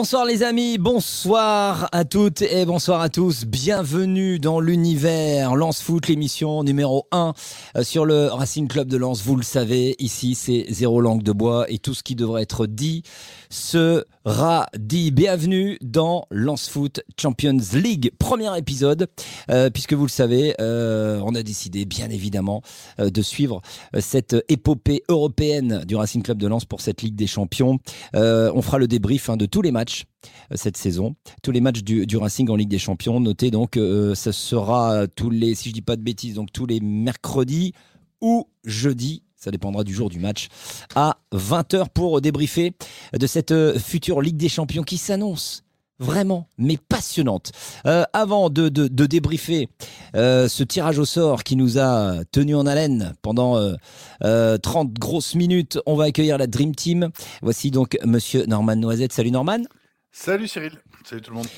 Bonsoir les amis, bonsoir à toutes et bonsoir à tous. Bienvenue dans l'univers Lance Foot, l'émission numéro 1 euh, sur le Racing Club de Lens. Vous le savez, ici c'est zéro langue de bois et tout ce qui devrait être dit sera dit. Bienvenue dans Lance Foot Champions League, premier épisode, euh, puisque vous le savez, euh, on a décidé bien évidemment de suivre cette épopée européenne du Racing Club de Lens pour cette Ligue des Champions. on fera le débrief hein, de tous les matchs euh, cette saison. Tous les matchs du, Racing en Ligue des Champions. Notez donc, euh, ce sera tous les, si je dis pas de bêtises, donc tous les mercredis ou jeudis. Ça dépendra du jour du match à 20h pour débriefer de cette euh, future Ligue des Champions qui s'annonce vraiment, mais passionnante. avant de, débriefer ce tirage au sort qui nous a tenu en haleine pendant 30 grosses minutes, on va accueillir la Dream Team. Voici donc Monsieur Norman Noisette. Salut Norman. Salut Cyril, salut tout le monde.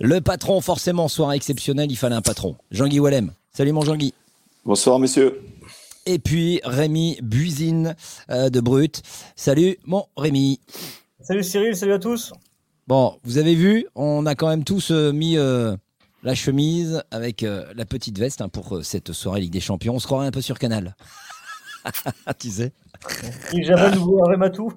Le patron, forcément, soir exceptionnel, il fallait un patron. Jean-Guy Wallem. Salut mon Jean-Guy. Bonsoir messieurs. Et puis Rémi Buisine euh, de Brut. Salut mon Rémi. Salut Cyril, salut à tous. Bon, vous avez vu, on a quand même tous euh, mis euh, la chemise avec la petite veste hein, pour cette soirée Ligue des Champions. On se croirait un peu sur Canal. tu sais. J'avais nouveau Rématou.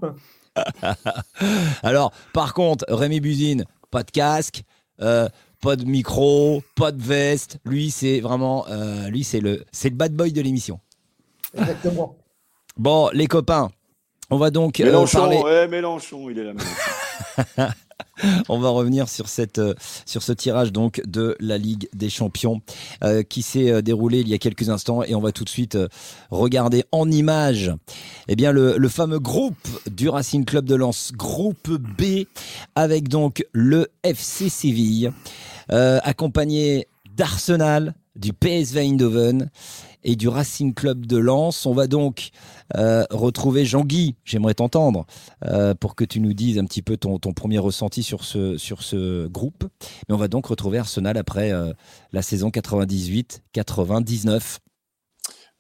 Alors, par contre, Rémi Buzine, pas de casque, euh, pas de micro, pas de veste. Lui, c'est vraiment, euh, lui, c'est le, c'est le bad boy de l'émission. Exactement. Bon, les copains, on va donc euh, Mélenchon, parler. Mélenchon, il est là. On va revenir sur, cette, euh, sur ce tirage donc de la Ligue des Champions euh, qui s'est déroulé il y a quelques instants et on va tout de suite regarder en images eh bien le, le, fameux groupe du Racing Club de Lens, groupe B avec donc le FC Séville accompagné d'Arsenal, du PSV Eindhoven et du Racing Club de Lens. On va donc euh, retrouver Jean-Guy. J'aimerais t'entendre euh, pour que tu nous dises un petit peu ton, premier ressenti sur ce, sur ce groupe. Mais on va donc retrouver Arsenal après euh, la saison 98-99.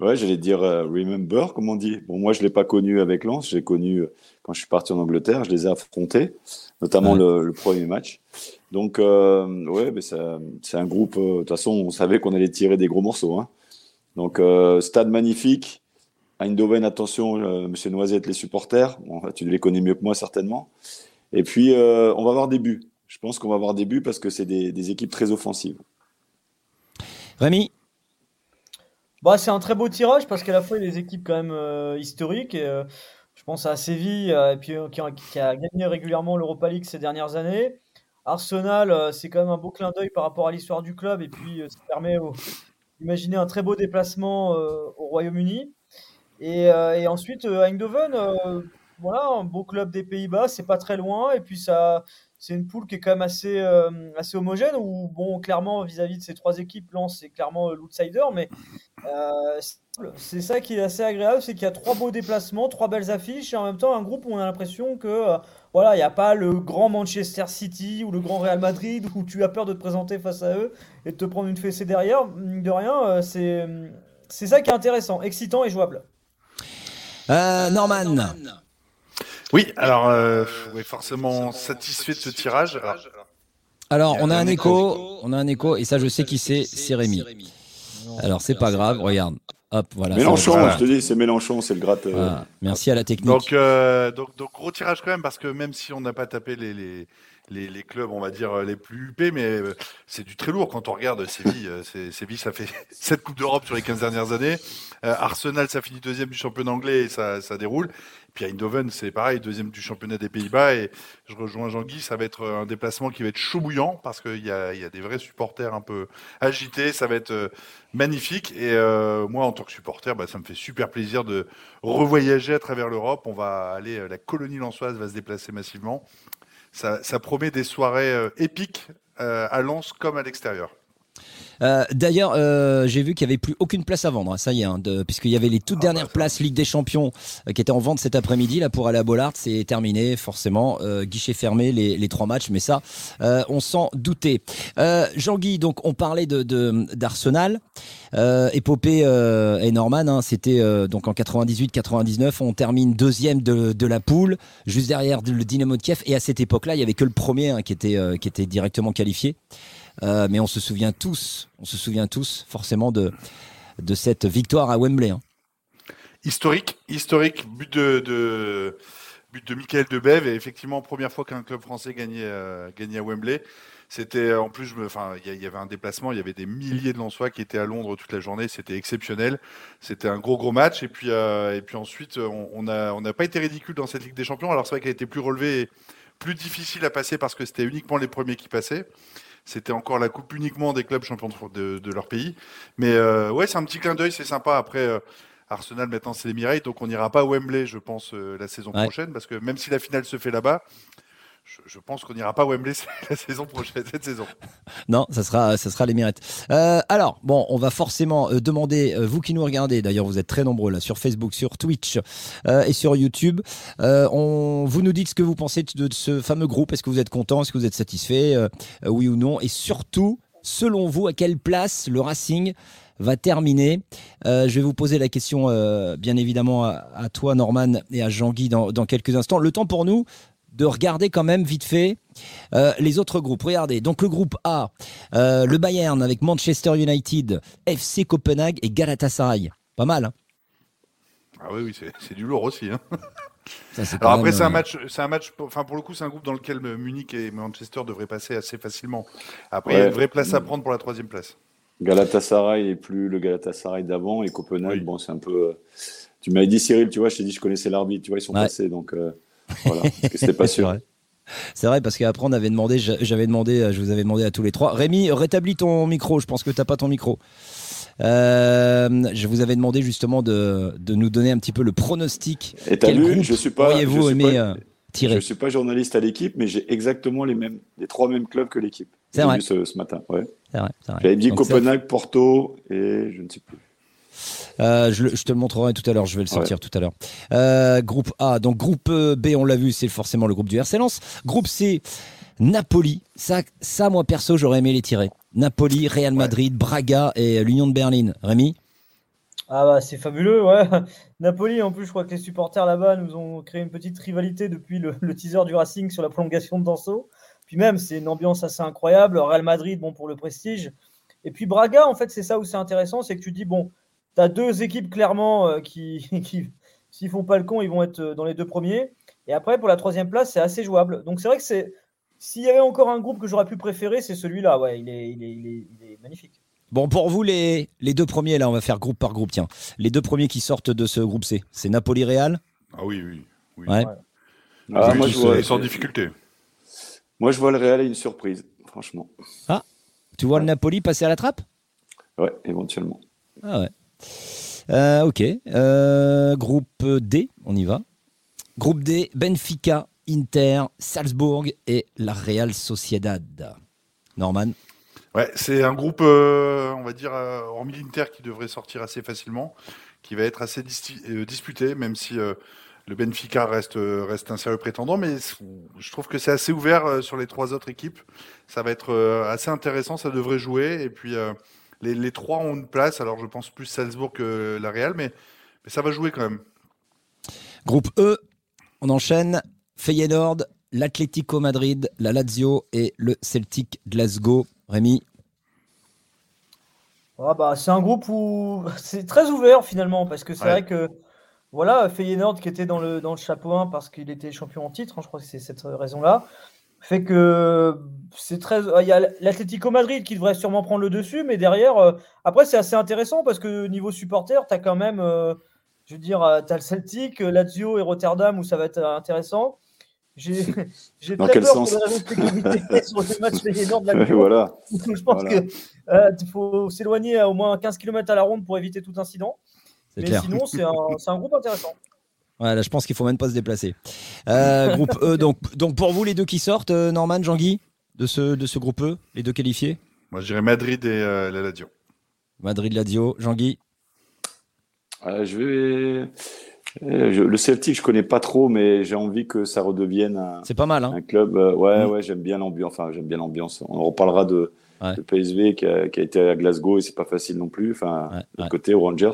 Ouais, j'allais dire remember, comme on dit. Bon, moi, je ne l'ai pas connu avec Lens. J'ai connu quand je suis parti en Angleterre. Je les ai affrontés, notamment le, premier match. Donc, ouais, mais c'est un groupe. De toute façon, on savait qu'on allait tirer des gros morceaux. Hein. Donc, euh, stade magnifique. Eindhoven, attention, euh, Monsieur Noisette, les supporters. tu les connais mieux que moi, certainement. Et puis, euh, on va avoir des buts. Je pense qu'on va avoir des buts parce que c'est des, équipes très offensives. Rémi? Bah, C'est un très beau tirage parce qu'à la fois, il y a des équipes quand même historiques. Et, je pense à Séville, et puis, qui a, qui, a, gagné régulièrement l'Europa League ces dernières années. Arsenal, c'est quand même un beau clin d'œil par rapport à l'histoire du club. Et puis, ça permet aux, Imaginez un très beau déplacement euh, au Royaume-Uni. Et, euh, ensuite, euh, Eindhoven, voilà, un beau club des Pays-Bas, c'est pas très loin. Et puis, ça, c'est une poule qui est quand même assez, assez homogène. Où, bon, clairement, vis-à-vis de ces trois équipes, Lens, c'est clairement l'outsider. Mais c'est ça qui est assez agréable c'est qu'il y a trois beaux déplacements, trois belles affiches. Et en même temps, un groupe où on a l'impression que voilà, il n'y a pas le grand Manchester City ou le grand Real Madrid où tu as peur de te présenter face à eux et de te prendre une fessée derrière. De rien, euh, c'est, c'est ça qui est intéressant, excitant et jouable. Euh, Norman. Oui, alors, euh, forcément satisfait de ce tirage. Alors, on a un écho, on a un écho, et ça, je sais qui c'est, c'est Rémi. Alors, c'est pas grave, regarde. Mélenchon, je te dis, c'est Mélenchon, c'est le gratte. Merci à la technique. Donc, euh, donc, donc, gros tirage quand même, parce que même si on n'a pas tapé les, les, les, clubs, on va dire, les plus huppés, mais euh, c'est du très lourd quand on regarde Séville. Euh, Séville, ça fait 7 Coupes d'Europe sur les 15 dernières années. Arsenal, ça finit deuxième du championnat anglais et ça, ça déroule. Puis Eindhoven, c'est pareil, deuxième du championnat des Pays-Bas. Et je rejoins Jean-Guy, ça va être un déplacement qui va être chaud bouillant parce qu'il y a, y a, des vrais supporters un peu agités. Ça va être euh, magnifique. Et euh, moi, en tant que supporter, bah, ça me fait super plaisir de revoyager à travers l'Europe. On va aller, euh, la colonie lançoise va se déplacer massivement. Ça, ça promet des soirées épiques à Lens comme à l'extérieur. Euh, d'ailleurs, euh, j'ai vu qu'il n'y avait plus aucune place à vendre. hein, ça y est, hein, de- puisqu'il y avait les toutes Ah, dernières bah, places Ligue des Champions euh, qui étaient en vente cet après-midi là pour aller à Bollard. C'est terminé, forcément. Euh, guichet fermé les, les trois matchs, mais ça, euh, on s'en doutait. Euh, Jean-Guy, donc on parlait de de- d'Arsenal. Euh, épopée euh, et Norman, hein, c'était euh, donc en 98-99. On termine deuxième de, de la poule, juste derrière le Dynamo de Kiev. Et à cette époque-là, il y avait que le premier hein, qui était euh, qui était directement qualifié. Euh, mais on se souvient tous, on se souvient tous forcément de, de cette victoire à Wembley. hein. Historique, historique, but de, de, but de Michael Debev, et effectivement, première fois qu'un club français gagnait, euh, gagnait à Wembley. C'était en plus, il y, avait un déplacement, il y avait des milliers de Lensois qui étaient à Londres toute la journée, c'était exceptionnel. C'était un gros gros match, et puis, euh, et puis ensuite, on on a, on n'a pas été ridicule dans cette Ligue des Champions. Alors c'est vrai qu'elle était plus relevée, et plus difficile à passer parce que c'était uniquement les premiers qui passaient. C'était encore la coupe uniquement des clubs champions de, leur pays. Mais euh, ouais, c'est un petit clin d'œil, c'est sympa. Après, euh, Arsenal maintenant c'est l'Emirates, donc on n'ira pas à Wembley, je pense, euh, la saison Ouais. prochaine, parce que même si la finale se fait là-bas, je, pense qu'on n'ira pas à Wembley la saison prochaine, cette saison. Non, ça sera, ça sera l'Emirates. Euh, alors, bon, on va forcément euh, demander, euh, vous qui nous regardez, d'ailleurs, vous êtes très nombreux là sur Facebook, sur Twitch et sur YouTube. on, vous nous dites ce que vous pensez de, ce fameux groupe. Est-ce que vous êtes content? Est-ce que vous êtes satisfait? Oui ou non? Et surtout, selon vous, à quelle place le Racing va terminer? Je vais vous poser la question, bien évidemment, à, toi, Norman, et à Jean-Guy dans quelques instants. Le temps pour nous de regarder quand même vite fait euh, les autres groupes. Regardez, donc le groupe A, euh, le Bayern avec Manchester United, FC Copenhague et Galatasaray. Pas mal, hein Ah oui, oui, c'est c'est du lourd aussi. hein. Ça, Alors après, même, c'est un euh, match, c'est un match. pour- Enfin, pour le coup, c'est un groupe dans lequel euh, Munich et Manchester devraient passer assez facilement. Après, il y a une vraie place à prendre pour la troisième place. Galatasaray est plus le Galatasaray d'avant et Copenhague, Oui. bon, c'est un peu. euh, Tu m'avais dit Cyril, tu vois, je t'ai dit je connaissais l'arbitre, tu vois, ils sont Ouais. passés, donc euh, voilà, parce que c'était pas C'est sûr. vrai. C'est vrai parce qu'après on avait demandé, j'a- j'avais demandé, euh, je vous avais demandé à tous les trois. Rémi, rétablis ton micro. Je pense que t'as pas ton micro. Euh, je vous avais demandé justement de, de nous donner un petit peu le pronostic. Et t'as vu, je suis pas, pas- euh, tirer je suis pas journaliste à l'équipe, mais j'ai exactement les mêmes, les trois mêmes clubs que l'équipe. C'est vrai. vu ce, ce matin. Ouais. C'est vrai. J'avais dit Donc Copenhague, Porto et je ne sais plus. Euh, je, te le montrerai tout à l'heure, je vais le sortir tout à l'heure. Euh, groupe A, donc groupe euh, B, on l'a vu, c'est forcément le groupe du RC Lens. Groupe C, Napoli. Ça, ça moi perso, j'aurais aimé les tirer. Napoli, Real Madrid, Braga et l'Union de Berlin. Rémi? Ah bah c'est fabuleux, ouais. Napoli, en plus, je crois que les supporters là-bas nous ont créé une petite rivalité depuis le, le teaser du Racing sur la prolongation de Danso. Puis même, c'est une ambiance assez incroyable. Real Madrid, bon, pour le prestige. Et puis Braga, en fait, c'est ça où c'est intéressant, c'est que tu dis, bon, tu as deux équipes clairement euh, qui, qui s'ils font pas le con, ils vont être euh, dans les deux premiers. Et après, pour la troisième place, c'est assez jouable. Donc c'est vrai que c'est... S'il y avait encore un groupe que j'aurais pu préférer, c'est celui-là. Ouais, il est, il est, il est, il est magnifique. Bon, pour vous, les, les deux premiers, là, on va faire groupe par groupe, tiens. Les deux premiers qui sortent de ce groupe C, c'est Napoli-Real Ah oui, oui. oui. Ouais. Ah, Oui, moi, je vois, sans difficulté. moi, je vois le Real et une surprise, franchement. Tu vois le Napoli passer à la trappe? Ouais, éventuellement. Ah ouais. Euh, ok. Euh, groupe D, on y va. Groupe D, Benfica, Inter, Salzbourg et la Real Sociedad. Norman Ouais, c'est un groupe, euh, on va dire, hormis l'Inter, qui devrait sortir assez facilement, qui va être assez disputé, même si le Benfica reste, reste un sérieux prétendant. Mais je trouve que c'est assez ouvert sur les trois autres équipes. Ça va être assez intéressant, ça devrait jouer. Et puis, les, les trois ont une place. Alors, je pense plus Salzbourg que la Real, mais, mais ça va jouer quand même. Groupe E, on enchaîne. Feyenoord, l'Atlético Madrid, la Lazio et le Celtic Glasgow. Rémi Ah bah, c'est un groupe où c'est très ouvert finalement, parce que c'est Ouais. vrai que voilà, Feyenoord qui était dans le, dans le chapeau 1 parce qu'il était champion en titre, hein, je crois que c'est cette raison-là, fait que c'est très. Il y a l'Atlético Madrid qui devrait sûrement prendre le dessus, mais derrière, euh, après c'est assez intéressant parce que niveau supporter, tu as quand même, euh, je veux dire, tu as le Celtic, euh, Lazio et Rotterdam où ça va être euh, intéressant. J'ai très quel peur sens pour la sur le match Feyenoord Ouais, Lazio. voilà. Je pense Voilà. que euh, il faut s'éloigner à au moins 15 km à la ronde pour éviter tout incident. Mais clair. sinon, c'est un, c'est un groupe intéressant. Ouais, là, je pense qu'il faut même pas se déplacer. Euh, groupe E, donc, donc pour vous, les deux qui sortent, euh, Norman, Jean-Guy, de ce, de ce groupe E, les deux qualifiés? Moi, je dirais Madrid et euh, la Lazio. Madrid-Lazio, Jean-Guy? Euh, je vais. je- le Celtic, je connais pas trop, mais j'ai envie que ça redevienne un, C'est pas mal, hein un club. ouais, Mm. ouais, j'aime bien l'ambiance. Enfin, j'aime bien l'ambiance. On reparlera de, Ouais. de PSV qui a, qui a été à Glasgow et c'est pas facile non plus. Enfin, Ouais, de l'autre ouais. côté, aux Rangers.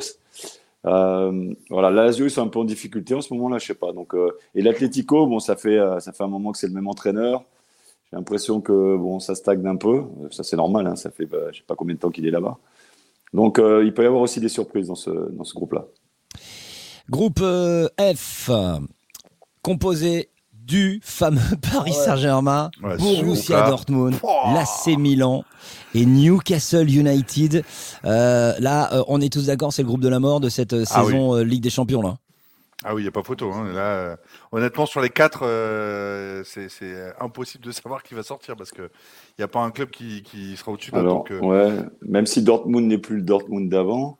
Euh, voilà, la Lazio, ils sont un peu en difficulté en ce moment-là, je sais pas. Donc, euh, et l'Atlético, bon, ça fait, euh, ça fait un moment que c'est le même entraîneur. J'ai l'impression que bon, ça stagne un peu. Ça, c'est normal. Hein, ça fait, bah, je sais pas combien de temps qu'il est là-bas. Donc, il peut y avoir aussi des surprises dans ce, dans ce groupe-là. Groupe F, composé du fameux Paris. Saint-Germain, Ouais, Borussia. Dortmund, l'AC Milan et Newcastle United. Euh, là, euh, on est tous d'accord, c'est le groupe de la mort de cette euh, Ah saison euh, Ligue des Champions. Là. Ah oui, il n'y a pas photo. hein. Là, euh, honnêtement, sur les quatre, euh, c'est impossible de savoir qui va sortir parce qu'il n'y a pas un club qui, qui sera au-dessus euh, ouais, même si Dortmund n'est plus le Dortmund d'avant,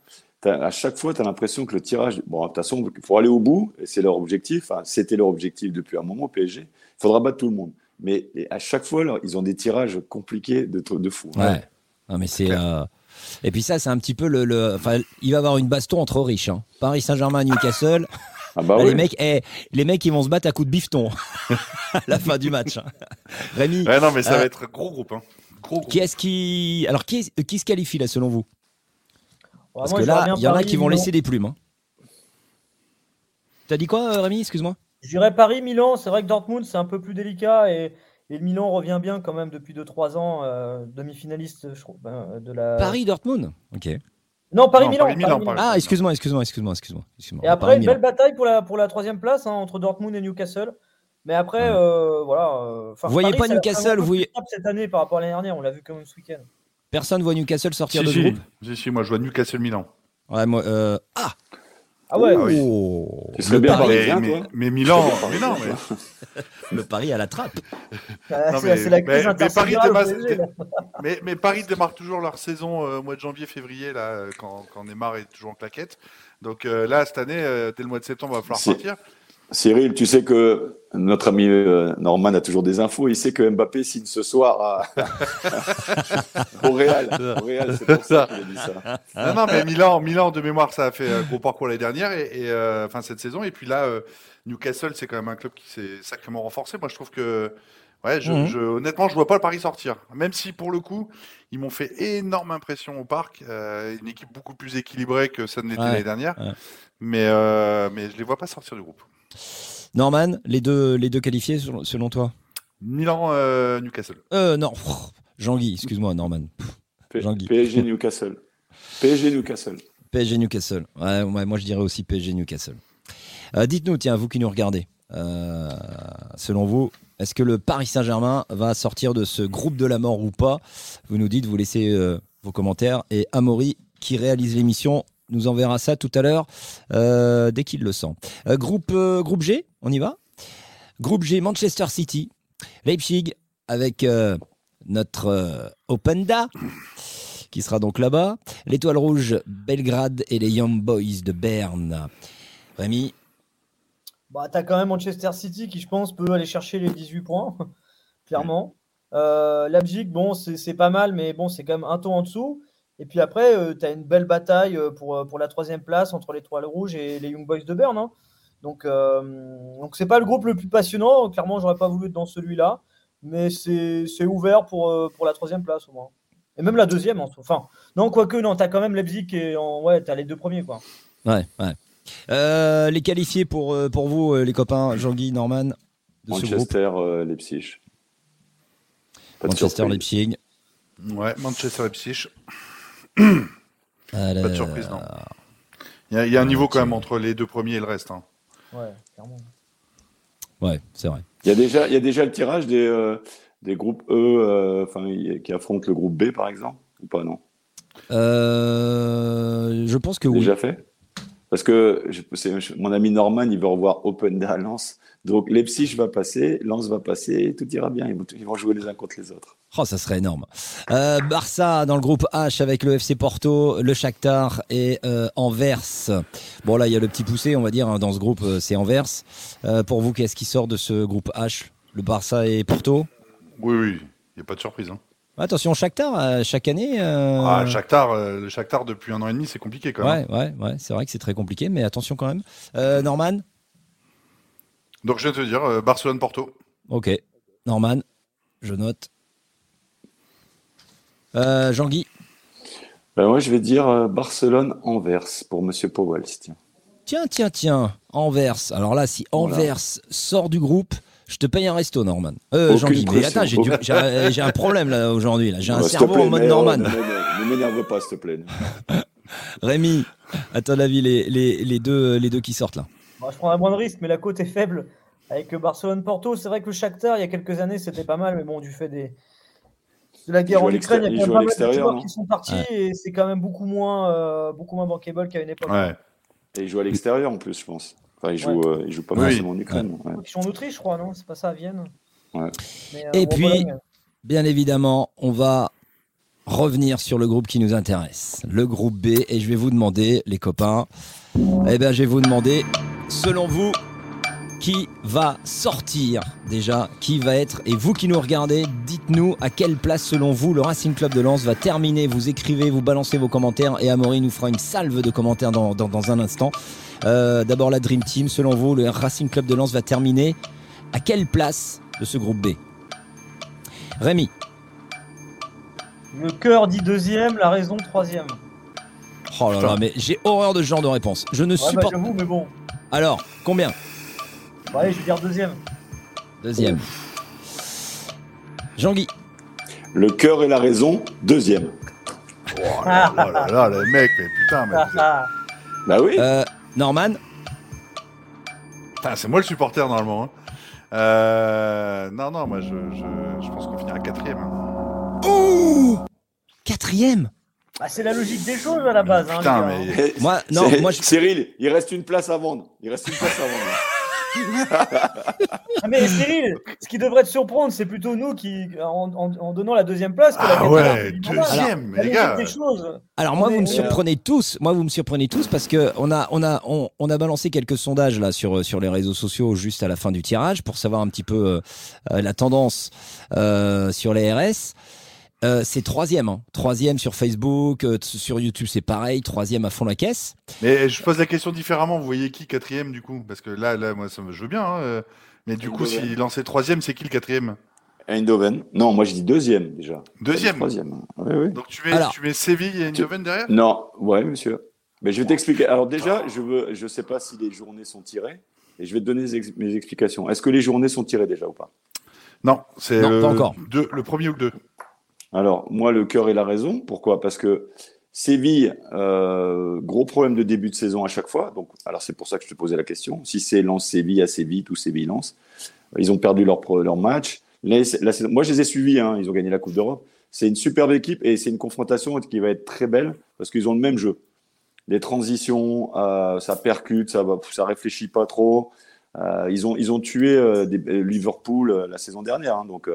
à chaque fois, tu as l'impression que le tirage. Bon, de toute façon, il faut aller au bout, et c'est leur objectif. Enfin, C'était leur objectif depuis un moment, PSG. Il faudra battre tout le monde. Mais à chaque fois, alors, ils ont des tirages compliqués de, de fou. Ouais. Non, mais c'est. euh, Et puis ça, c'est un petit peu le. le- Enfin, il va y avoir une baston entre riches. hein. Paris Saint-Germain, Newcastle. Ah bah oui. les mecs, eh, les mecs, ils vont se battre à coups de bifton à la fin du match. hein. Rémi, ouais, non, mais ça euh, va être gros groupe. Hein. Gros groupe. qui est-ce qui. Alors, qui, est- qui se qualifie là, selon vous? Parce moi, que là, il y en a qui vont laisser des plumes. hein. T'as dit quoi, euh, Rémi Excuse-moi? Je dirais Paris, Milan. C'est vrai que Dortmund, c'est un peu plus délicat et, et le Milan revient bien quand même depuis 2-3 ans, euh, demi-finaliste, je crois, ben, de la. Paris, Dortmund? Ok. Non, Paris, Non, Milan. Paris, Milan, Paris. Ah, excuse-moi, excuse-moi, excuse-moi, excuse-moi. excuse-moi. Et après, une belle bataille pour la, pour la troisième place hein, entre Dortmund et Newcastle. Mais après, Ouais. euh, voilà. euh, Vous voyez Paris, pas Newcastle, vous voyez- cette année par rapport à l'année dernière. On l'a vu quand même ce week-end. Personne voit Newcastle sortir Si, de ce si, groupe si, si, moi je vois Newcastle Milan. Ouais, moi. euh, Ah Ah ouais. Ah oui. Oh Le bien parisien, mais, toi mais, mais Milan, mais non, mais, le Paris à la trappe. Ah, Non, mais- la Paris mais, démarre toujours leur saison euh, au mois de janvier, février, là, quand, quand Neymar est toujours en claquette. Donc euh, là, cette année, euh, dès le mois de septembre, il va falloir partir. Cyril, tu sais que notre ami euh, Norman a toujours des infos. Il sait que Mbappé signe ce soir à... au Real. Au Real, c'est pour ça qu'il a dit ça. Non, non, mais Milan, Milan, de mémoire, ça a fait un gros parcours l'année dernière, et, et, euh, enfin cette saison. Et puis là, euh, Newcastle, c'est quand même un club qui s'est sacrément renforcé. Moi, je trouve que, ouais, je, Mhm. je- honnêtement, je vois pas le Paris sortir. Même si, pour le coup, ils m'ont fait énorme impression au parc. Euh, une équipe beaucoup plus équilibrée que ça ne l'était Ouais, l'année dernière. ouais. Mais, euh, mais je les vois pas sortir du groupe. Norman, les deux, les deux qualifiés selon, toi? Milan, euh, Newcastle. Euh, non. Jean-Guy, excuse-moi, Norman. Jean-Guy. PSG Newcastle. PSG Newcastle. PSG Newcastle. Ouais, ouais, moi je dirais aussi PSG Newcastle. Euh, Dites-nous, tiens, vous qui nous regardez, euh, selon vous, est-ce que le Paris Saint-Germain va sortir de ce groupe de la mort ou pas? Vous nous dites, vous laissez euh, vos commentaires et Amaury, qui réalise l'émission, nous enverra ça tout à l'heure euh, dès qu'il le sent. Euh, groupe, euh, groupe G, on y va? Groupe G, Manchester City, Leipzig, avec notre Openda, qui sera donc là-bas. L'Étoile Rouge, Belgrade et les Young Boys de Berne. Rémi, Bah, t'as quand même Manchester City qui, je pense, peut aller chercher les 18 points, clairement. Leipzig, bon, c'est pas mal, mais bon, c'est quand même un ton en dessous. Et puis après, euh, tu as une belle bataille euh, pour, euh, pour la troisième place entre l'Étoile Rouge et les Young Boys de Berne. hein. Donc, euh, donc c'est pas le groupe le plus passionnant. Clairement, j'aurais pas voulu être dans celui-là. Mais c'est c'est ouvert pour, euh, pour la troisième place, au moins. Et même la deuxième, en Enfin, non, quoique, non, t'as quand même Leipzig et en, ouais, t'as les deux premiers, quoi. ouais, ouais. Euh, les qualifiés pour, pour vous, les copains, Jean-Guy, Norman, de ce groupe? Manchester, euh, Leipzig. Manchester. Leipzig. Ouais, Manchester Leipzig. Pas de le- surprise, non. Il y a, il y a un Ouais, niveau quand même entre les deux premiers et le reste. hein. Ouais, clairement. Ouais, c'est vrai. Il y a déjà, il y a déjà le tirage des, euh, des groupes E, euh, qui affrontent le groupe B, par exemple, ou pas, non? Euh, je pense que oui. Déjà fait? Parce que je- mon ami Norman, il veut revoir Open à Lens. Donc Leipzig va passer, Lens va passer, et tout ira bien. Ils vont, ils vont jouer les uns contre les autres. Oh, ça serait énorme. Euh, Barça dans le groupe H avec le FC Porto, le Shakhtar et euh, Anvers. Bon là, il y a le petit poussé, on va dire, hein, dans ce groupe, euh, c'est Anvers. Euh, pour vous, qu'est-ce qui sort de ce groupe H? Le Barça et Porto? Oui, oui, il n'y a pas de surprise. hein. Attention, Shakhtar, chaque année. euh, Ah, Shakhtar, euh, le Shakhtar depuis un an et demi, c'est compliqué quand même. Ouais, ouais, ouais, c'est vrai que c'est très compliqué, mais attention quand même. Euh, Norman? Donc je vais te dire, euh, Barcelone-Porto. Ok. Norman, je note. Euh, Jean-Guy Ben, moi, je vais dire euh, Barcelone-Anvers pour Monsieur Powell. Tiens. Tiens, tiens, tiens, Anvers. Alors là, si Voilà. Anvers sort du groupe, je te paye un resto, Norman. Euh, Jean-Guy, mais attends, j'ai, du- j'ai- j'ai un problème là aujourd'hui. Là. J'ai un te cerveau plaît, en mode Norman. Ne m'énerve- ne m'énerve pas, s'il te plaît. Rémi, à ton avis, les, les, les deux, les deux qui sortent là Bon, je prendrais moins de risques, mais la côte est faible. Avec Barcelone-Porto, c'est vrai que le Shakhtar, il y a quelques années, c'était pas mal, mais bon, du fait des... de la guerre en Ukraine, il y a quand même pas mal de l'extérieur, joueurs qui sont partis et c'est quand même beaucoup moins, euh, beaucoup moins bankable qu'à une époque. Ouais. Et il joue à l'extérieur en plus, je pense. Enfin, il joue, euh, il joue pas Oui. forcément en Ukraine. ouais. Ils sont en Autriche, je crois, non? C'est pas ça, à Vienne? Ouais. Mais, euh, Et puis- Bologne. Bien évidemment, on va revenir sur le groupe qui nous intéresse, le groupe B, et je vais vous demander, les copains, eh bien, je vais vous demander, selon vous, qui va sortir déjà, qui va être, et vous qui nous regardez, dites-nous à quelle place, selon vous, le Racing Club de Lens va terminer. Vous écrivez, vous balancez vos commentaires, et Amaury nous fera une salve de commentaires dans, dans- dans un instant. Euh, D'abord, la Dream Team, selon vous, le Racing Club de Lens va terminer à quelle place de ce groupe B? Rémi Le cœur dit deuxième, la raison troisième. Oh là là, mais j'ai horreur de ce genre de réponse. Je ne Ouais, bah, supporte. j'avoue, mais bon. Alors, combien Bon, allez, je vais dire deuxième. Deuxième. Jean-Guy. Le cœur et la raison, deuxième. Oh là là là là, les mecs, mais putain, mais vous êtes- Ah, Bah oui. Euh, Norman. Putain, c'est moi le supporter normalement. hein. Euh, Non, non, moi je, je, je pense qu'on finira quatrième. hein. Ouh Quatrième. Ah, c'est la logique des choses à la base. hein, Putain, hein. mais Eh, Moi, non, moi, je- Cyril, il reste une place à vendre. Il reste une place à vendre. Ah, mais Cyril, ce qui devrait te surprendre, c'est plutôt nous qui, en, en- en donnant la deuxième place, que la Ah ouais, deuxième, mais les gars. des choses. Alors moi, On vous me surprenez tous. Moi, vous me surprenez tous parce que on a, on a, on, on a balancé quelques sondages là sur sur les réseaux sociaux juste à la fin du tirage pour savoir un petit peu euh, euh, la tendance euh, sur les RS. Euh, c'est troisième, hein. troisième sur Facebook, euh, sur YouTube c'est pareil, troisième à fond la caisse. Mais je pose la question différemment. Vous voyez qui quatrième du coup? Parce que là, là, moi, ça me je veux bien. hein, euh, Mais du coup, s'il lançait troisième, c'est qui le quatrième? Eindhoven. Non, moi je dis deuxième déjà. Deuxième. Troisième. Oui, oui. Donc tu mets, Alors. tu mets Séville et Eindhoven derrière? Non, ouais, monsieur. Mais je vais t'expliquer. Alors déjà, je veux, je sais pas si les journées sont tirées, et je vais te donner mes explications. Est-ce que les journées sont tirées déjà ou pas? Non, c'est Non, le, pas encore. deux- le premier ou le deux? Alors moi, le cœur et la raison. Pourquoi? Parce que Séville, euh, gros problème de début de saison à chaque fois. Donc, alors c'est pour ça que je te posais la question. Si c'est Lens Séville assez vite ou Séville Lens, ils ont perdu leur leur match. Moi, je les ai suivis. hein, ils ont gagné la Coupe d'Europe. C'est une superbe équipe et c'est une confrontation qui va être très belle parce qu'ils ont le même jeu. Les transitions, euh, ça percute, ça ça réfléchit pas trop. Euh, ils ont ils ont tué Liverpool la saison dernière. hein, donc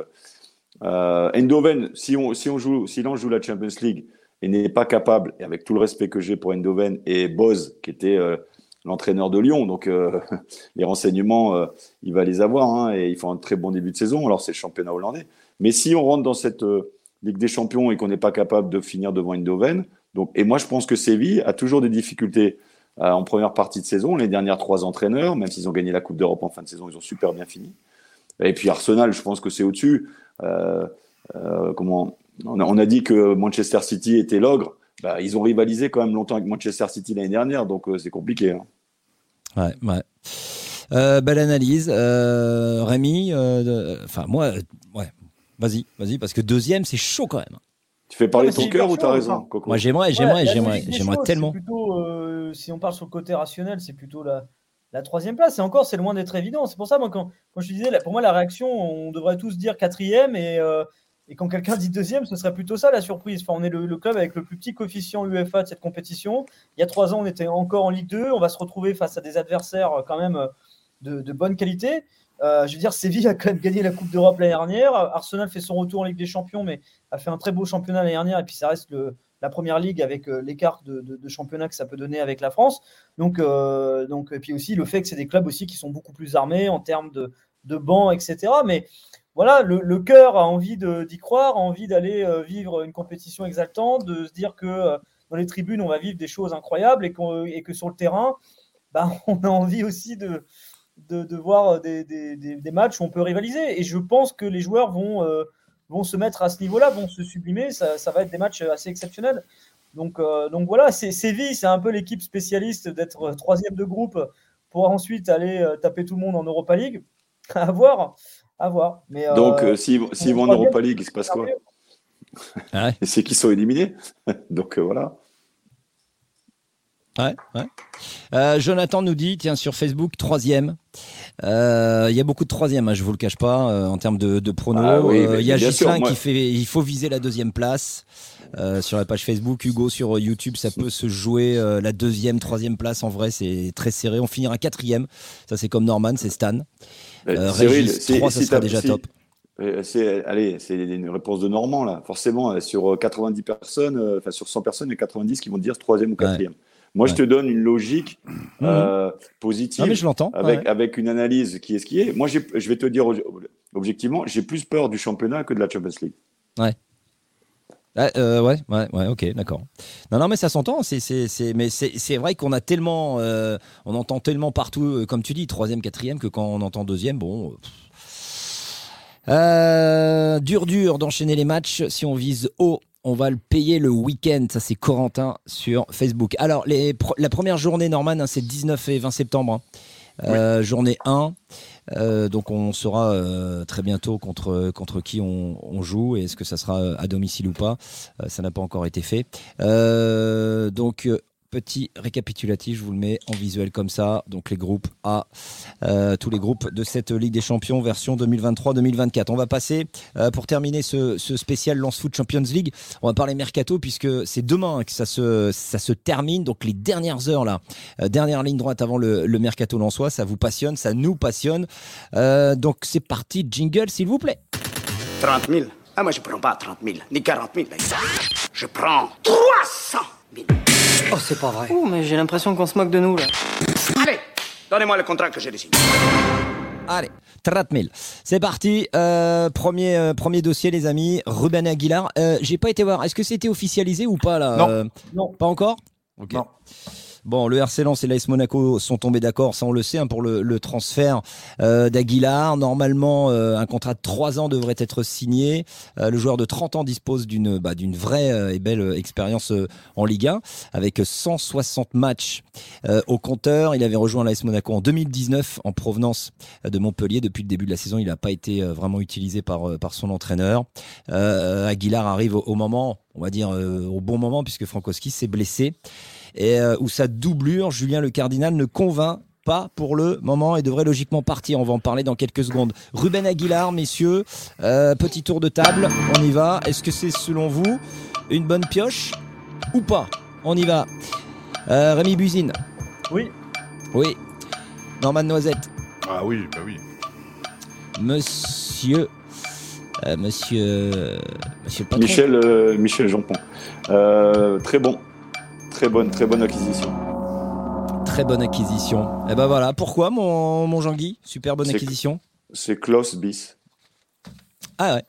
euh, Eindhoven, si on si on joue si Lens joue la Champions League et n'est pas capable, et avec tout le respect que j'ai pour Eindhoven et Boz, qui était euh, l'entraîneur de Lyon, donc euh, les renseignements, euh, il va les avoir, hein, et ils font un très bon début de saison, alors c'est le championnat hollandais. Mais si on rentre dans cette Ligue des Champions et qu'on n'est pas capable de finir devant Eindhoven, donc, et moi je pense que Séville a toujours des difficultés en première partie de saison, les dernières trois entraîneurs, même s'ils ont gagné la Coupe d'Europe en fin de saison, ils ont super bien fini. Et puis Arsenal, je pense que c'est au-dessus. Euh, euh, comment on a, on a dit que Manchester City était l'ogre. Bah, ils ont rivalisé quand même longtemps avec Manchester City l'année dernière, donc euh, c'est compliqué. hein. Ouais, ouais. Euh, belle analyse, euh, Rémi. euh, Enfin moi, euh, ouais. Vas-y, vas-y, parce que deuxième c'est chaud quand même. Tu fais parler Ouais, ton cœur ou t'as raison. Coco? Moi j'aimerais, j'aimerais, j'aimerais, j'aimerais tellement. Plutôt, euh, si on parle sur le côté rationnel, c'est plutôt la, la troisième place. Et encore, c'est loin d'être évident. C'est pour ça, moi, quand, je disais, pour moi, la réaction, on devrait tous dire quatrième. Et, euh, et quand quelqu'un dit deuxième, ce serait plutôt ça la surprise. Enfin, on est le, club avec le plus petit coefficient UEFA de cette compétition. Il y a trois ans, on était encore en Ligue 2. On va se retrouver face à des adversaires euh, quand même euh, de, bonne qualité. Je veux dire, Séville a quand même gagné la Coupe d'Europe l'année dernière. Arsenal fait son retour en Ligue des Champions, mais a fait un très beau championnat l'année dernière. Et puis, ça reste le, la première ligue avec euh, l'écart de, championnat que ça peut donner avec la France. Donc, euh, donc, et puis aussi le fait que c'est des clubs aussi qui sont beaucoup plus armés en termes de, de bancs, etc. Mais voilà, le, cœur a envie d'y croire, a envie d'aller euh, vivre une compétition exaltante, de se dire que dans les tribunes, on va vivre des choses incroyables et, et que sur le terrain, bah, on a envie aussi de, de, voir des, des, matchs où on peut rivaliser. Et je pense que les joueurs vont, vont se mettre à ce niveau-là, vont se sublimer. Ça, ça, va être des matchs assez exceptionnels. Donc, donc voilà, Séville, c'est un peu l'équipe spécialiste d'être troisième de groupe pour ensuite aller taper tout le monde en Europa League. À voir. À voir. Mais, Donc, euh, euh s'ils vont en Europa League, il se passe quoi ah C'est qu'ils sont éliminés. Donc, euh, voilà. Ouais, ouais. Euh, Jonathan nous dit, tiens, sur Facebook, troisième. Il y a beaucoup de troisième, hein, je vous le cache pas, en termes de, de pronos. Ah il y a Gislain qui fait, il faut viser la deuxième place. sur la page Facebook, Hugo sur YouTube, ça peut se jouer la deuxième, troisième place. En vrai, c'est très serré. On finira quatrième. Ça, c'est comme Norman, c'est Stan. Euh, Régis, 3, ça sera déjà top. Allez, c'est une réponse de Normand, là. Forcément, euh, sur 90 euh, personnes, enfin, sur 100 personnes, il y a 90 qui vont dire troisième ou quatrième. Moi, je te donne une logique mmh. positive. mais je l'entends. Avec, avec une analyse qui est ce qui est. Moi, je vais te dire objectivement, j'ai plus peur du championnat que de la Champions League. Ouais. Ah, ouais, ouais, ouais, ok, d'accord. Non, non, mais ça s'entend. C'est, c'est, mais c'est, vrai qu'on a tellement, on entend tellement partout, comme tu dis, troisième, quatrième, que quand on entend deuxième, bon. dur, dur d'enchaîner les matchs. Si on vise haut, on va le payer le week-end. Ça, c'est Corentin sur Facebook. Alors, les, la première journée, Norman, hein, c'est 19 et 20 septembre. Hein. Journée 1. Euh, donc on saura euh, très bientôt contre, contre qui on, on joue et est-ce que ça sera à domicile ou pas. Euh, ça n'a pas encore été fait. donc petit récapitulatif, je vous le mets en visuel comme ça. Donc les groupes A, euh, tous les groupes de cette Ligue des Champions version 2023-2024. On va passer euh, pour terminer ce, spécial Lance Foot Champions League. On va parler mercato puisque c'est demain que ça se ça se termine. Donc les dernières heures là, euh, dernière ligne droite avant le, mercato lensois, ça vous passionne, ça nous passionne. donc c'est parti, jingle s'il vous plaît. 30 000. Ah moi je prends pas 30 000 ni 40 000. Je prends 300 000. Oh, c'est pas vrai. Oh, mais j'ai l'impression qu'on se moque de nous, là. Allez, donnez-moi le contrat que j'ai décidé. Allez, 30 000. C'est parti. Euh, premier, euh, premier dossier, les amis. Ruben Aguilar. Euh, j'ai pas été voir. Est-ce que c'était officialisé ou pas là? Non. non. Pas encore? Non. Bon, le RC Lens et l'AS Monaco sont tombés d'accord, ça on le sait, hein, pour le, transfert euh, d'Aguilar. Normalement, euh, un contrat de 3 ans devrait être signé. Euh, le joueur de 30 ans dispose d'une bah, d'une vraie et belle expérience en Ligue 1, avec 160 matchs au compteur. Il avait rejoint l'AS Monaco en 2019 en provenance de Montpellier. Depuis le début de la saison, il n'a pas été vraiment utilisé par, par son entraîneur. Aguilar arrive au, au, moment, on va dire au bon moment, puisque Frankowski s'est blessé et euh, où sa doublure, Julien Le Cardinal, ne convainc pas pour le moment et devrait logiquement partir. On va en parler dans quelques secondes. Ruben Aguilar, messieurs, euh, petit tour de table, on y va. Est-ce que c'est selon vous une bonne pioche ou pas? On y va. Euh, Rémi Buzine. Oui. Oui. Norman Noisette. Ah oui, bah oui. Monsieur. monsieur. Monsieur Michel, Michel Jampon. très bon. Très bonne, très bonne acquisition. Très bonne acquisition. Et eh ben voilà, pourquoi mon, mon Jean-Guy? Super bonne acquisition. C'est Klaus Bis. Ah ouais.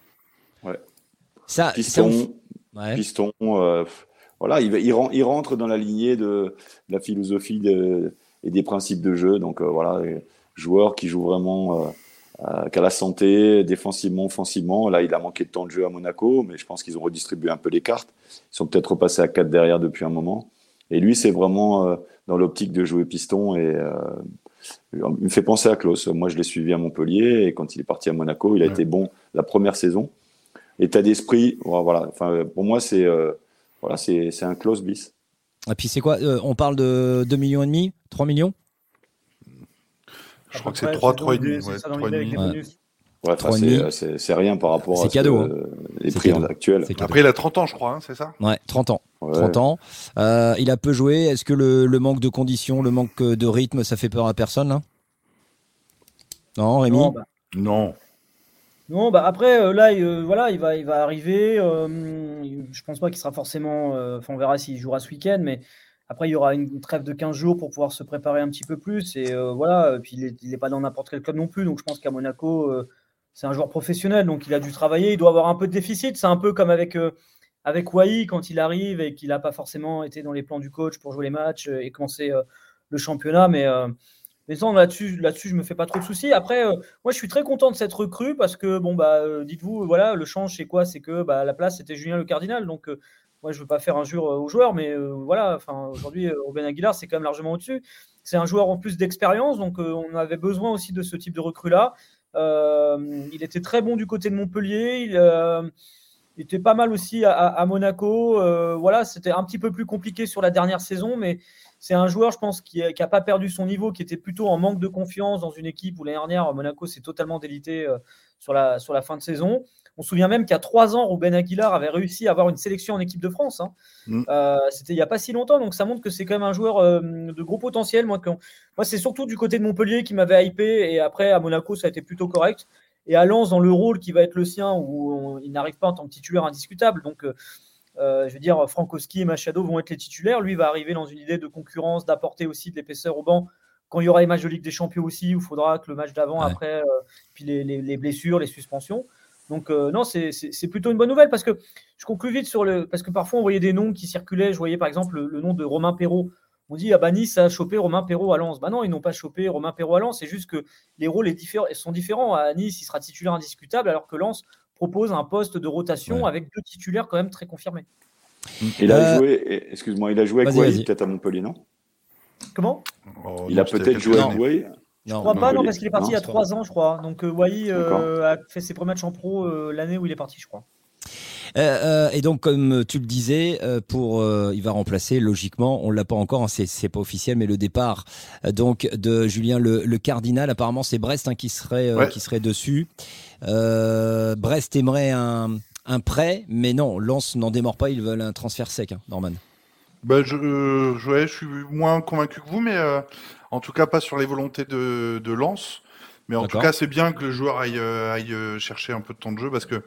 Ouais. Ça, piston, piston euh, voilà, il, il, il, rentre dans la lignée de, la philosophie et des principes de jeu. Donc euh, voilà, joueur qui joue vraiment euh, qu'à la santé, défensivement, offensivement. Là, il a manqué de temps de jeu à Monaco, mais je pense qu'ils ont redistribué un peu les cartes. Ils sont peut-être repassés à 4 derrière depuis un moment. Et lui, c'est vraiment euh, dans l'optique de jouer piston et euh, il me fait penser à Klaus. Moi, je l'ai suivi à Montpellier et quand il est parti à Monaco, il a été bon la première saison. État d'esprit, voilà. Enfin, pour moi, c'est euh, voilà, c'est un Klaus bis. Et puis c'est quoi On parle de 2 millions et demi, 3 millions? Je crois que c'est 3, 3 et demi. Ouais, c'est rien par rapport à cadeau, hein. les prix actuels. Après, il a 30 ans, je crois, hein, c'est ça Ouais, 30 ans. 30 ans. Euh, il a peu joué. Est-ce que le, le, manque de conditions, le manque de rythme, ça fait peur à personne là? Non, Rémi? Non. Bah. non. Non, bah après, euh, là, euh, voilà, il va, il va arriver. je pense pas qu'il sera forcément. Enfin, on verra s'il jouera ce week-end, mais après, il y aura une trêve de 15 jours pour pouvoir se préparer un petit peu plus. Et voilà, puis il n'est pas dans n'importe quel club non plus. Donc, je pense qu'à Monaco, c'est un joueur professionnel, donc il a dû travailler, il doit avoir un peu de déficit. C'est un peu comme avec, euh, avec quand il arrive et qu'il n'a pas forcément été dans les plans du coach pour jouer les matchs et commencer le championnat. Mais, mais là-dessus, là-dessus, je me fais pas trop de soucis. Après, moi, je suis très content de cette recrue parce que, bon, bah, dites-vous, voilà, le change, c'est quoi? C'est que bah, la place, c'était Julien Le Cardinal. Donc, moi, je veux pas faire injure aux joueurs, mais voilà, aujourd'hui, Ruben Aguilar, c'est quand même largement au-dessus. C'est un joueur en plus d'expérience, donc on avait besoin aussi de ce type de recrue-là. Il était très bon du côté de Montpellier. Il, était pas mal aussi à, Monaco. voilà, c'était un petit peu plus compliqué sur la dernière saison, mais c'est un joueur, je pense, qui n'a pas perdu son niveau, qui était plutôt en manque de confiance dans une équipe où l'année dernière, Monaco s'est totalement délité sur, la, sur la fin de saison. On se souvient même qu'à trois ans, Ruben Aguilar avait réussi à avoir une sélection en équipe de France. Hein. Mm. Euh, c'était il n'y a pas si longtemps, donc ça montre que c'est quand même un joueur euh, de gros potentiel. Moi, moi c'est surtout du côté de Montpellier qui m'avait hypé, et après à Monaco, ça a été plutôt correct. Et à Lens, dans le rôle qui va être le sien, où il n'arrive pas en tant que titulaire indiscutable. Donc, euh, je veux dire, Frankowski et Machado vont être les titulaires. Lui va arriver dans une idée de concurrence, d'apporter aussi de l'épaisseur au banc quand il y aura les matchs de Ligue des Champions aussi, où il faudra que le match d'avant, après, puis les, blessures, les suspensions. Donc euh, non, c'est plutôt une bonne nouvelle parce que je conclue vite sur le parce que parfois on voyait des noms qui circulaient. Je voyais par exemple le, nom de Romain Perrault. On dit ah bah Nice a chopé Romain Perrault à Lens. Bah non, ils n'ont pas chopé Romain Perrault à Lens. C'est juste que les rôles sont différents. À Nice, il sera titulaire indiscutable alors que Lens propose un poste de rotation avec deux titulaires quand même très confirmés. Il a euh, joué, excuse-moi, il a joué avec Wai peut-être à Montpellier, non? Comment oh, Il a peut-être joué avec Wai je crois pas, non, parce qu'il est parti il y a trois ans, je crois. Donc, euh, Wai euh, a fait ses premiers matchs en pro euh, l'année où il est parti, je crois. et donc, comme tu le disais, pour il va remplacer logiquement, on l'a pas encore, hein, c'est pas officiel, mais le départ donc de Julien le, Cardinal. Apparemment, c'est Brest hein, qui serait qui serait dessus. Brest aimerait un, un prêt, mais non, Lens n'en démord pas. Ils veulent un transfert sec, hein, Norman. Bah, je, je, suis moins convaincu que vous, mais en tout cas, pas sur les volontés de, de Lens. Mais en tout cas, c'est bien que le joueur aille, euh, aille, euh, chercher un peu de temps de jeu parce que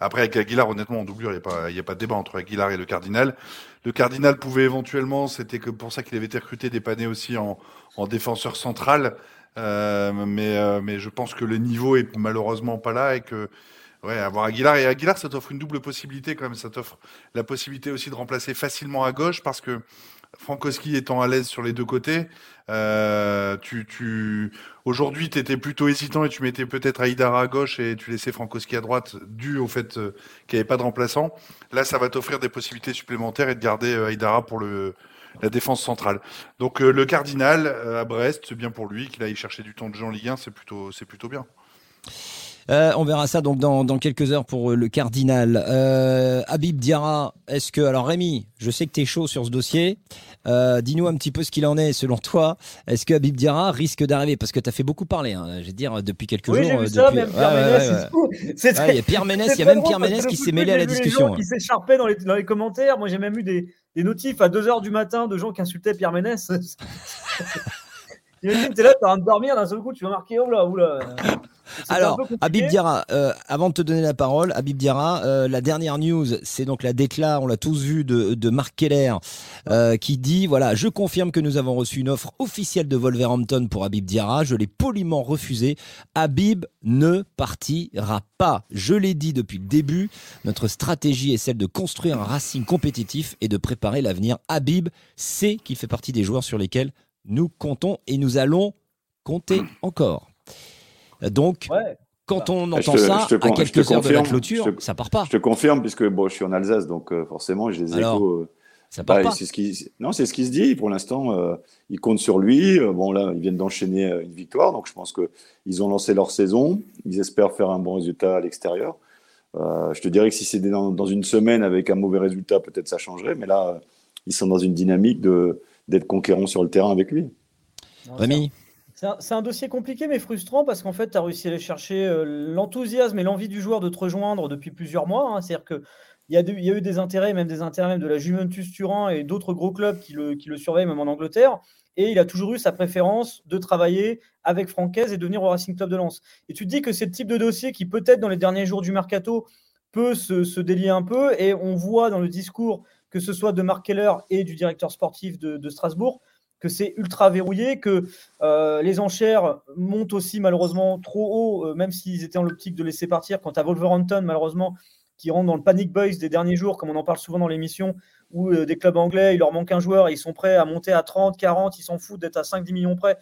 après, avec Aguilar, honnêtement, en doublure, il n'y a, pas, a pas de débat entre Aguilar et le Cardinal. Le Cardinal pouvait éventuellement, c'était que pour ça qu'il avait été recruté, dépanner aussi en, en défenseur central. Euh, mais, euh, mais je pense que le niveau est malheureusement pas là et que ouais, avoir Aguilar et Aguilar, ça t'offre une double possibilité quand même. Ça t'offre la possibilité aussi de remplacer facilement à gauche parce que Frankowski étant à l'aise sur les deux côtés, euh, aujourd'hui, tu étais plutôt hésitant et tu mettais peut-être Aïdara à gauche et tu laissais Frankowski à droite, dû au fait euh, qu'il n'y avait pas de remplaçant. Là, ça va t'offrir des possibilités supplémentaires et de garder euh, Aïdara pour la défense centrale. Donc le Cardinal à Brest, c'est bien pour lui qu'il aille chercher du temps de jeu en Ligue 1, c'est plutôt, c'est plutôt bien. Euh, on verra ça donc dans, quelques heures pour euh, le Cardinal. Euh, Habib Diarra, est-ce que alors Rémi, je sais que tu es chaud sur ce dossier. Dis-nous un petit peu ce qu'il en est selon toi. Est-ce que Habib Diarra risque d'arriver? Parce que tu as fait beaucoup parler, hein, je veux dire, depuis quelques oui, jours. Vu ça, même Pierre Ménès, il y a Pierre Ménès, il y a même Pierre Ménès qui s'est mêlé à la discussion. Qui s'écharpait dans les, dans les commentaires. Moi, j'ai même eu des, des notifs à 2h du matin de gens qui insultaient Pierre Ménès. Imagine, t'es là, t'as un de dormir, d'un seul coup, tu vas marquer, oh là, oula. Alors, Habib Diarra, euh, avant de te donner la parole, Habib Diarra, euh, la dernière news, c'est donc la déclat, on l'a tous vu, de, de Marc Keller, euh, qui dit, voilà, je confirme que nous avons reçu une offre officielle de Wolverhampton pour Habib Diarra, je l'ai poliment refusé, Habib ne partira pas. Je l'ai dit depuis le début, notre stratégie est celle de construire un Racing compétitif et de préparer l'avenir. Habib sait qu'il fait partie des joueurs sur lesquels nous comptons et nous allons compter encore. Donc, quand on entend ça, à quelques heures de la clôture, ça part pas. Je te confirme, puisque bon, je suis en Alsace, donc euh, forcément, j'ai des échos. Euh, ça part bah, pas. Ce qui, non, c'est ce qui se dit. Pour l'instant, euh, ils comptent sur lui. bon, là, ils viennent d'enchaîner une victoire, donc je pense qu'ils ont lancé leur saison. Ils espèrent faire un bon résultat à l'extérieur. je te dirais que si c'était dans, une semaine avec un mauvais résultat, peut-être ça changerait. Mais là, ils sont dans une dynamique d'être conquérants sur le terrain avec lui. Rémi? C'est un, dossier compliqué mais frustrant parce qu'en fait, tu as réussi à aller chercher euh, l'enthousiasme et l'envie du joueur de te rejoindre depuis plusieurs mois. Hein. C'est-à-dire qu'il y, a y a eu des intérêts, même des intérêts de la Juventus Turin et d'autres gros clubs qui le, surveillent, même en Angleterre. Et il a toujours eu sa préférence de travailler avec Francaise et de venir au Racing Club de Lens. Et tu te dis que c'est le type de dossier qui, peut-être dans les derniers jours du mercato, peut se, délier un peu. Et on voit dans le discours, que ce soit de Mark Keller et du directeur sportif de Strasbourg, que c'est ultra verrouillé, que euh, les enchères montent aussi malheureusement trop haut, euh, même s'ils étaient en l'optique de laisser partir. Quant à Wolverhampton, malheureusement, qui rentre dans le panic boys des derniers jours, comme on en parle souvent dans l'émission, où euh, des clubs anglais, il leur manque un joueur, ils sont prêts à monter à 30, 40, ils s'en foutent d'être à 5-10 millions près.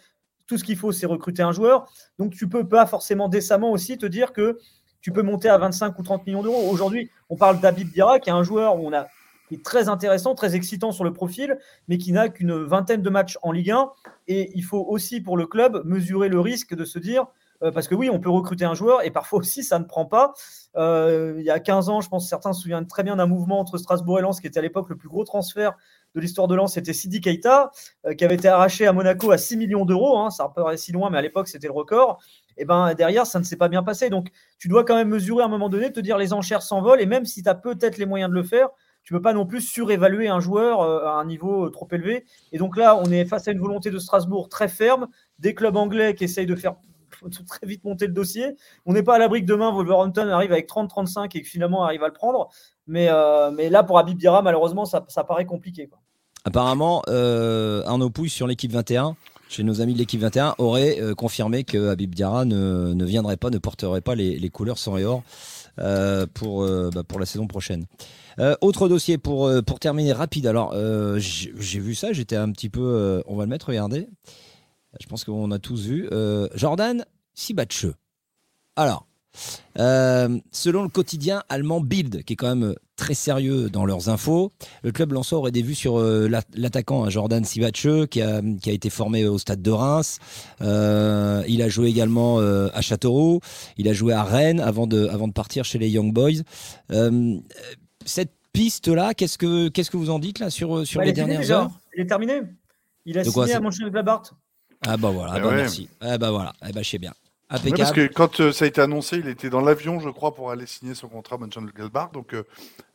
Tout ce qu'il faut, c'est recruter un joueur. Donc tu peux pas forcément décemment aussi te dire que tu peux monter à 25 ou 30 millions d'euros. Aujourd'hui, on parle d'Abib Dira, qui est un joueur où on a qui est très intéressant, très excitant sur le profil, mais qui n'a qu'une vingtaine de matchs en Ligue 1. Et il faut aussi pour le club mesurer le risque de se dire, euh, parce que oui, on peut recruter un joueur et parfois aussi ça ne prend pas. Euh, il y a 15 ans, je pense que certains se souviennent très bien d'un mouvement entre Strasbourg et Lens qui était à l'époque le plus gros transfert de l'histoire de Lens, c'était Sidi Keita, euh, qui avait été arraché à Monaco à 6 millions d'euros. Hein, ça paraît si loin, mais à l'époque c'était le record. Et ben derrière, ça ne s'est pas bien passé. Donc tu dois quand même mesurer à un moment donné, te dire les enchères s'envolent, et même si tu as peut-être les moyens de le faire, tu peux pas non plus surévaluer un joueur euh, à un niveau euh, trop élevé. Et donc là, on est face à une volonté de Strasbourg très ferme, des clubs anglais qui essayent de faire très vite monter le dossier. On n'est pas à l'abri que demain, Wolverhampton arrive avec 30-35 et finalement arrive à le prendre. Mais, euh, mais là, pour Abib Dira, malheureusement, ça, ça paraît compliqué. Apparemment, Arnaud Pouille sur l'équipe 21 chez nos amis de l'équipe 21 aurait confirmé que Habib Diarra ne, ne, viendrait pas, ne porterait pas les, les couleurs sans et or euh, pour, bah, pour la saison prochaine. Euh, autre dossier pour, euh, pour terminer rapide. Alors, euh, j'ai vu ça, j'étais un petit peu. on va le mettre, regardez. Je pense qu'on a tous vu. Jordan Sibatche. Alors, selon le quotidien allemand Bild, qui est quand même très sérieux dans leurs infos, le club Lançois aurait des vues sur l'attaquant hein, Jordan Sibatche, qui a, qui a été formé au stade de Reims. il a joué également à Châteauroux. Il a joué à Rennes avant de, avant de partir chez les Young Boys cette piste-là, qu'est-ce que, qu'est-ce que vous en dites là sur, sur bah, les dernières heures Il est terminé. Il a signé à Mönchengladbach. Ah bah voilà, ah bah merci. Ah bah voilà, ah bah je sais bien. Impeccable. parce que quand euh, ça a été annoncé, il était dans l'avion, je crois, pour aller signer son contrat à Mönchengladbach. Donc euh,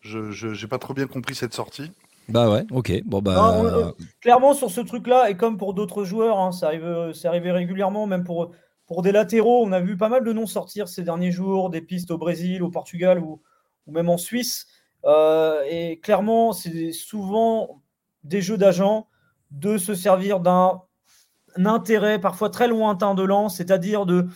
je n'ai pas trop bien compris cette sortie. Bah ouais, ok. Bon bah. Euh, clairement sur ce truc-là et comme pour d'autres joueurs, hein, ça arrive, c'est arrivé régulièrement, même pour pour des latéraux, on a vu pas mal de noms sortir ces derniers jours, des pistes au Brésil, au Portugal ou, ou même en Suisse. Euh, et clairement, c'est souvent des jeux d'agents de se servir d'un intérêt parfois très lointain de Lance, c'est-à-dire de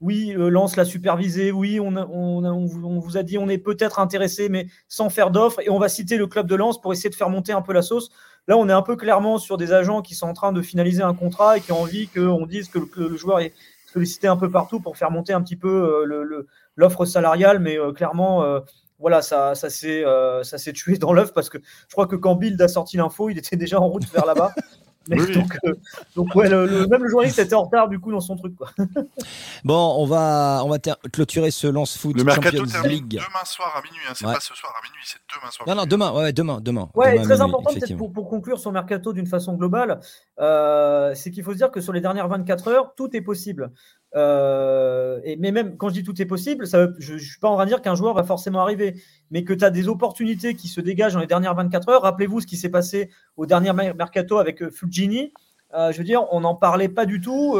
oui, euh, Lance l'a supervisé, oui, on, on, vous a dit on est peut-être intéressé, mais sans faire d'offre, et on va citer le club de Lance pour essayer de faire monter un peu la sauce. Là, on est un peu clairement sur des agents qui sont en train de finaliser un contrat et qui ont envie qu'on dise que le, joueur est sollicité un peu partout pour faire monter un petit peu euh, l'offre salariale, mais clairement, voilà, ça, ça s'est euh, tué dans l'œuf parce que je crois que quand Bild a sorti l'info, il était déjà en route vers là-bas. Donc, euh, donc ouais, le, même le journaliste était en retard du coup dans son truc. Quoi. bon, on va, on va clôturer ce lance foot le mercato League. demain soir à minuit. Hein, c'est pas ce soir à minuit, c'est demain soir. Non, non, demain, ouais, demain, demain. Ouais, demain très important peut-être pour, pour, conclure sur mercato d'une façon globale, euh, c'est qu'il faut se dire que sur les dernières 24 heures, tout est possible. Euh, et, mais même quand je dis tout est possible, ça, je ne suis pas en train de dire qu'un joueur va forcément arriver, mais que tu as des opportunités qui se dégagent dans les dernières 24 heures. Rappelez-vous ce qui s'est passé au dernier mercato avec euh, Fulgini. Je veux dire, on n'en parlait pas du tout.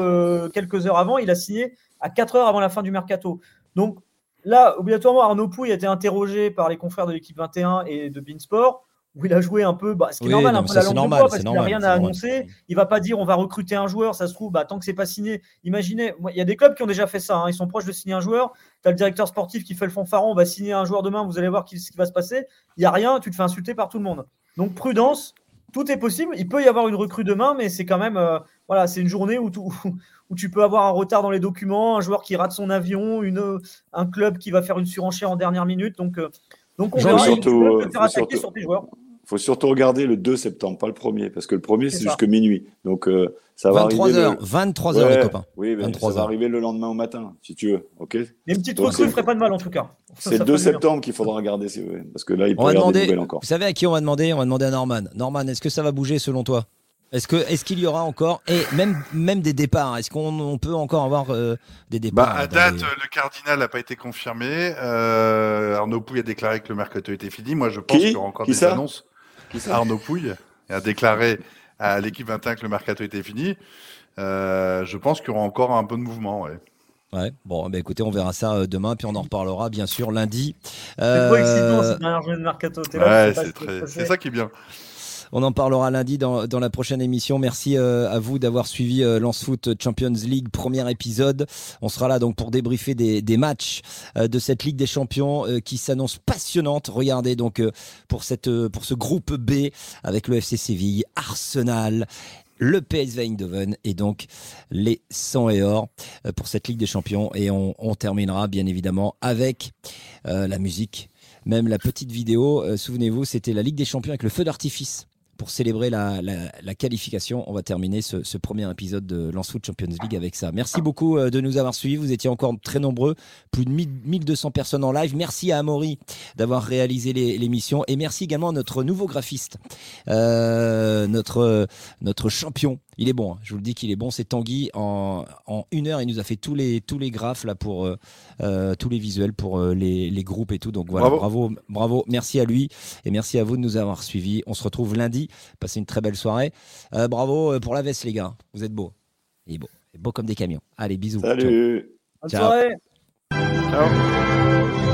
quelques heures avant, il a signé à 4 heures avant la fin du mercato. Donc là, obligatoirement, Arnaud Pouille a été interrogé par les confrères de l'équipe 21 et de Beansport où il a joué un peu, bah, ce qui est normal, un peu la langue de bois, parce qu'il n'a rien à annoncer. Il va pas dire on va recruter un joueur, ça se trouve, bah, tant que c'est pas signé. Imaginez, il y a des clubs qui ont déjà fait ça, hein. ils sont proches de signer un joueur. Tu as le directeur sportif qui fait le fanfaron, on va signer un joueur demain, vous allez voir ce qui va se passer. Il n'y a rien, tu te fais insulter par tout le monde. Donc prudence, tout est possible. Il peut y avoir une recrue demain, mais c'est quand même, euh, voilà, c'est une journée où, où tu peux avoir un retard dans les documents, un joueur qui rate son avion, une, un club qui va faire une surenchère en dernière minute. Donc, euh, donc on va surtout, faire attaquer sur tes joueurs faut surtout regarder le 2 septembre, pas le premier, parce que le premier, c'est jusque minuit. Donc, euh, ça va 23 arriver. Heures, 23 heures, les copains. Oui, mais ça va arriver le lendemain au matin, si tu veux. OK une petite recrue ne ferait pas de mal, en tout cas. C'est le 2 septembre qu'il faudra regarder, si vous parce que là, il peut y avoir des nouvelles encore. Vous savez à qui on va demander? On va demander à Norman. Norman, est-ce que ça va bouger selon toi? Est-ce que est-ce qu'il y aura encore et même même des départs Est-ce qu'on peut encore avoir euh, des départs bah, À date, le cardinal n'a pas été confirmé. Euh, Arnaud Pouille a déclaré que le mercato était fini. Moi, je pense qu'il y aura encore des annonces. Arnaud Pouille a déclaré à l'équipe 21 que le mercato était fini. Euh, je pense qu'il y aura encore un peu de mouvement. Ouais. Ouais, bon, bah écoutez, on verra ça euh, demain, puis on en reparlera bien sûr lundi. C'est euh... excitant cette dernière journée de mercato. Ouais, c'est ça qui est bien. On en parlera lundi dans, dans la prochaine émission. Merci euh, à vous d'avoir suivi euh, Lance Foot Champions League, premier épisode. On sera là donc pour débriefer des, matchs euh, de cette Ligue des Champions euh, qui s'annonce passionnante. Regardez donc euh, pour, cette, pour ce groupe B avec le FC Séville, Arsenal, le PSV Eindhoven et donc les 100 et or pour cette Ligue des Champions. Et on, terminera bien évidemment avec la musique, même la petite vidéo. Souvenez-vous, c'était la Ligue des Champions avec le feu d'artifice. Pour célébrer la, qualification, on va terminer ce, premier épisode de Lance Foot Champions League avec ça. Merci beaucoup euh, de nous avoir suivis. Vous étiez encore très nombreux, plus de 1000 1200 personnes en live. Merci à Amaury d'avoir réalisé l'émission et merci également à notre nouveau graphiste, euh, notre notre champion. Il est bon, hein. je vous le dis qu'il est bon. C'est Tanguy. En, en une heure, il nous a fait tous les tous les graphes là pour euh, euh, tous les visuels pour euh, les, les groupes et tout. Donc voilà, bravo. Bravo. bravo, Merci à lui et merci à vous de nous avoir suivis. On se retrouve lundi. Passez une très belle soirée. Euh, bravo pour la veste, les gars. Vous êtes beaux. Il est beau, Il est beau comme des camions. Allez, bisous. Ciao. Salut Bonne Ciao. soirée. Ciao.